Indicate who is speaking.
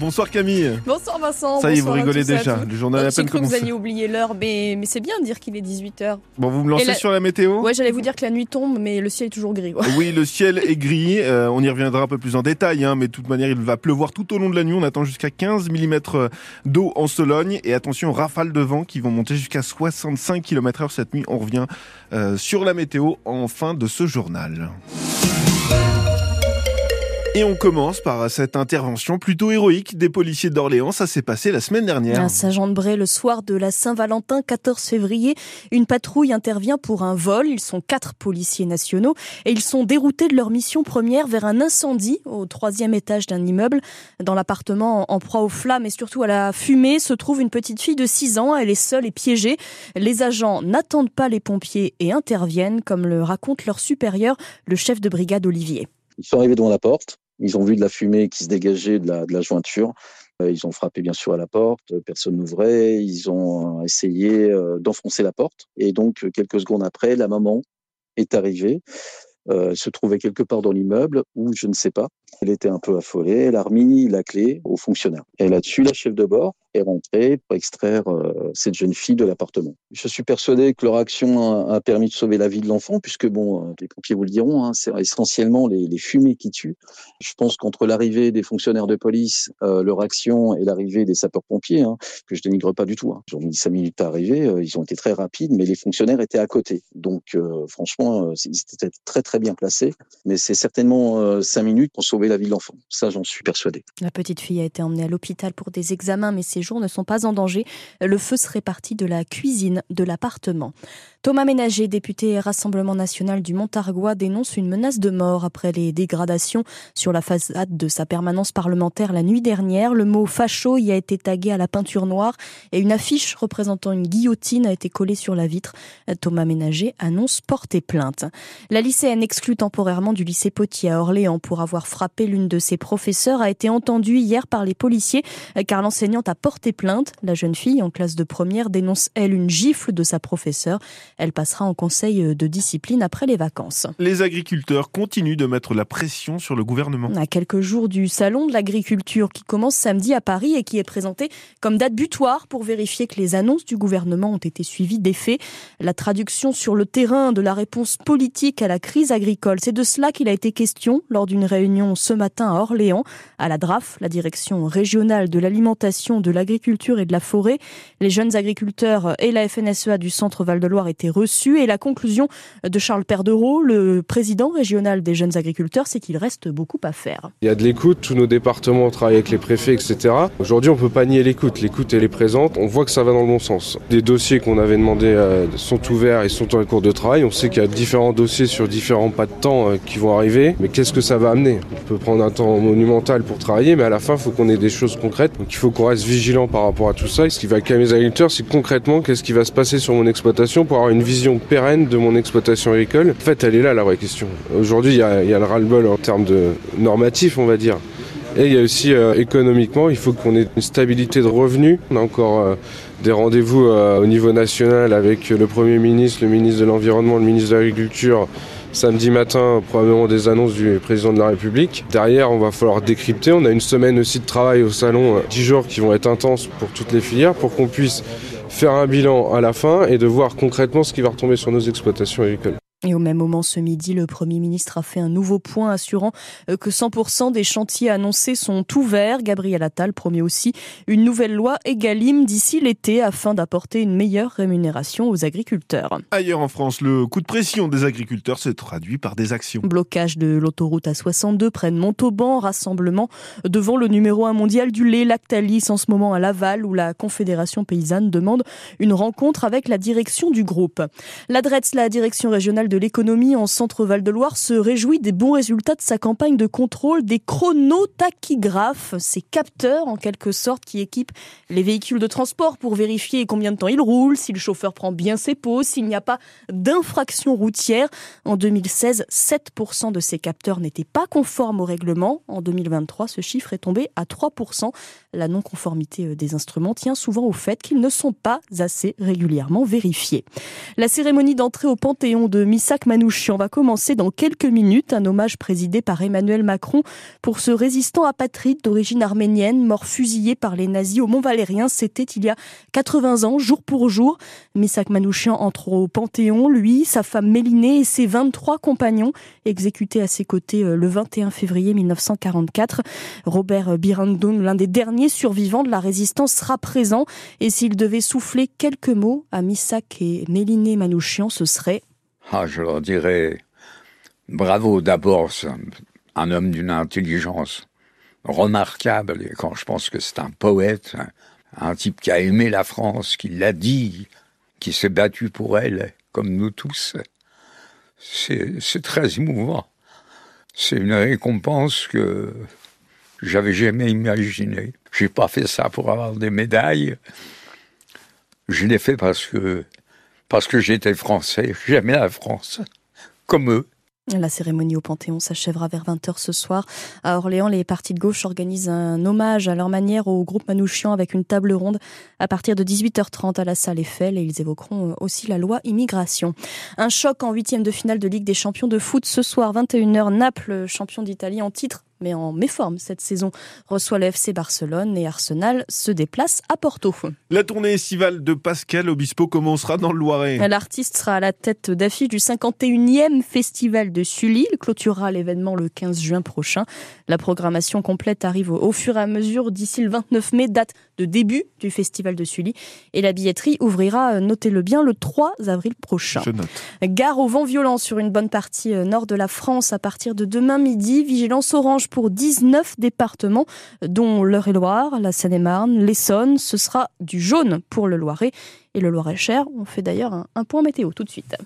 Speaker 1: Bonsoir Camille.
Speaker 2: Bonsoir Vincent.
Speaker 1: Ça y est, vous rigolez déjà. Le journal à peine
Speaker 2: cru que vous alliez oublier l'heure, mais, mais c'est bien de dire qu'il est 18h.
Speaker 1: Bon, vous me lancez
Speaker 2: la-
Speaker 1: sur la météo
Speaker 2: Ouais, j'allais vous dire que la nuit tombe, mais le ciel est toujours gris.
Speaker 1: Oui, le ciel est gris. euh, on y reviendra un peu plus en détail, hein, mais de toute manière, il va pleuvoir tout au long de la nuit. On attend jusqu'à 15 mm d'eau en Sologne. Et attention, rafales de vent qui vont monter jusqu'à 65 km heure cette nuit. On revient euh, sur la météo en fin de ce journal. Et on commence par cette intervention plutôt héroïque des policiers d'Orléans. Ça s'est passé la semaine dernière.
Speaker 2: À Saint-Jean-de-Bray, le soir de la Saint-Valentin, 14 février, une patrouille intervient pour un vol. Ils sont quatre policiers nationaux et ils sont déroutés de leur mission première vers un incendie au troisième étage d'un immeuble. Dans l'appartement en proie aux flammes et surtout à la fumée se trouve une petite fille de 6 ans. Elle est seule et piégée. Les agents n'attendent pas les pompiers et interviennent, comme le raconte leur supérieur, le chef de brigade Olivier.
Speaker 3: Ils sont arrivés devant la porte. Ils ont vu de la fumée qui se dégageait de la, de la jointure. Euh, Ils ont frappé bien sûr à la porte. Personne n'ouvrait. Ils ont euh, essayé euh, d'enfoncer la porte. Et donc, euh, quelques secondes après, la maman est arrivée. Euh, se trouvait quelque part dans l'immeuble ou je ne sais pas. Elle était un peu affolée. Elle a remis la clé au fonctionnaire. Et là-dessus, la chef de bord est rentrée pour extraire euh, cette jeune fille de l'appartement. Je suis persuadé que leur action a, permis de sauver la vie de l'enfant, puisque bon, euh, les pompiers vous le diront, hein, c'est essentiellement les, fumées qui tuent. Je pense qu'entre l'arrivée des fonctionnaires de police, euh, leur action et l'arrivée des sapeurs-pompiers, hein, que je dénigre pas du tout, hein, ils ont mis cinq minutes à arriver, euh, ils ont été très rapides, mais les fonctionnaires étaient à côté. Donc franchement, ils étaient très très bien placés, mais c'est certainement cinq minutes pour sauver la vie de l'enfant. Ça, j'en suis persuadé.
Speaker 2: La petite fille a été emmenée à l'hôpital pour des examens, mais ses jours ne sont pas en danger. Le feu serait parti de la cuisine de l'appartement. Thomas Ménager, député Rassemblement national du Montargois, dénonce une menace de mort après les dégradations sur la façade de sa permanence parlementaire la nuit dernière. Le mot facho y a été tagué à la peinture noire et une affiche représentant une guillotine a été collée sur la vitre. Thomas Ménager annonce porter plainte. La lycéenne exclue temporairement du lycée Potier à Orléans pour avoir frappé l'une de ses professeurs a été entendue hier par les policiers car l'enseignante a porté plainte. La jeune fille en classe de première dénonce, elle, une gifle de sa professeure. Elle passera en conseil euh, de discipline après les vacances.
Speaker 1: Les agriculteurs continuent de mettre la pression sur le gouvernement.
Speaker 2: À quelques jours du salon de l'agriculture qui commence samedi à Paris et qui est présenté comme date butoir pour vérifier que les annonces du gouvernement ont été suivies des faits. La traduction sur le terrain de la réponse politique à la crise agricole, c'est de cela qu'il a été question lors d'une réunion ce matin à Orléans, à la DRAF, la direction régionale de l'alimentation, de l'agriculture et de la forêt. Les jeunes agriculteurs et la FNSEA du centre Val-de-Loire étaient reçus et la conclusion de Charles Perdereau, le président régional des jeunes agriculteurs, c'est qu'il reste beaucoup à faire.
Speaker 4: Il y a de l'écoute, tous nos départements travaillent avec les préfets, etc. Aujourd'hui, on peut pas nier l'écoute. L'écoute, elle est présente. On voit que ça va dans le bon sens. Des dossiers qu'on avait demandés euh, sont ouverts et sont en cours de travail. On sait qu'il y a différents dossiers sur différents pas de temps euh, qui vont arriver. Mais qu'est-ce que ça va amener? On peut prendre un temps monumental pour travailler, mais à la fin, il faut qu'on ait des choses concrètes. Donc il faut qu'on reste vigilant par rapport à tout ça. Et ce qui va calmer c'est concrètement qu'est-ce qui va se passer sur mon exploitation pour avoir une vision pérenne de mon exploitation agricole? En fait, elle est là la vraie question. Aujourd'hui, il y a, il y a le ras-le-bol en termes de normatif, on va dire. Et il y a aussi euh, économiquement, il faut qu'on ait une stabilité de revenus. On a encore euh, des rendez-vous euh, au niveau national avec le Premier ministre, le ministre de l'Environnement, le ministre de l'Agriculture. Samedi matin, probablement des annonces du président de la République. Derrière, on va falloir décrypter. On a une semaine aussi de travail au salon, euh, 10 jours qui vont être intenses pour toutes les filières, pour qu'on puisse faire un bilan à la fin et de voir concrètement ce qui va retomber sur nos exploitations agricoles.
Speaker 2: Et au même moment, ce midi, le Premier ministre a fait un nouveau point assurant euh, que 100% des chantiers annoncés sont ouverts. Gabriel Attal promet aussi une nouvelle loi Egalim d'ici l'été afin d'apporter une meilleure rémunération aux agriculteurs.
Speaker 1: Ailleurs en France, le coup de pression des agriculteurs se traduit par des actions.
Speaker 2: Blocage de l'autoroute A62 près de Montauban, rassemblement devant le numéro 1 mondial du lait Lactalis en ce moment à Laval où la Confédération paysanne demande une rencontre avec la direction du groupe. La DRETS, la direction régionale de l'économie en centre Val-de-Loire, se réjouit des bons résultats de sa campagne de contrôle des chronotachygraphes, ces capteurs en quelque sorte qui équipent les véhicules de transport pour vérifier combien de temps ils roulent, si le chauffeur prend bien ses pauses, s'il n'y a pas d'infraction routière. En 2016, 7% de ces capteurs n'étaient pas conformes au règlement. En 2023, ce chiffre est tombé à 3%. La non-conformité euh, des instruments tient souvent au fait qu'ils ne sont pas assez régulièrement vérifiés. La cérémonie d'entrée au Panthéon de Miss Missak Manouchian va commencer dans quelques minutes. Un hommage présidé par Emmanuel Macron pour ce résistant apatride d'origine arménienne, mort fusillé par les nazis au Mont-Valérien. C'était il y a 80 ans, jour pour jour. Missak Manouchian entre au Panthéon, lui, sa femme Mélinée et ses 23 compagnons exécutés à ses côtés euh, le 21 février 1944. Robert Birandoun, l'un des derniers survivants de la résistance, sera présent. Et s'il devait souffler quelques mots à Missak et Méliné Manouchian, ce serait
Speaker 5: ah, je leur dirais bravo d'abord, un homme d'une intelligence remarquable. Et quand je pense que c'est un poète, un, type qui a aimé la France, qui l'a dit, qui s'est battu pour elle, comme nous tous, c'est très émouvant. C'est une récompense que j'avais jamais imaginée. J'ai pas fait ça pour avoir des médailles. Je l'ai fait parce que parce que j'étais français, j'aimais la France, comme eux.
Speaker 2: La cérémonie au Panthéon s'achèvera vers 20h ce soir. À Orléans, les partis de gauche organisent un hommage à leur manière au groupe Manouchian avec une table ronde à partir de 18h30 à la salle Eiffel et ils évoqueront aussi la loi immigration. Un choc en huitième de finale de Ligue des champions de foot ce soir, 21h, Naples, champion d'Italie en titre mais en méforme cette saison, reçoit le FC Barcelone et Arsenal se déplace à Porto.
Speaker 1: La tournée estivale de Pascal Obispo commencera dans le Loiret.
Speaker 2: L'artiste sera à la tête d'affiche du 51e festival de Sully. Il clôturera l'événement le 15 juin prochain. La programmation complète arrive au, fur et à mesure d'ici le 29 mai, date de début du festival de Sully. Et la billetterie ouvrira, notez-le bien, le 3 avril prochain. Gare au vent violent sur une bonne partie euh, nord de la France à partir de demain midi. Vigilance orange pour 19 départements, dont l'Eure-et-Loire, la Seine-et-Marne, l'Essonne. Ce sera du jaune pour le Loiret et le Loiret-Cher. On fait d'ailleurs un, un point météo tout de suite.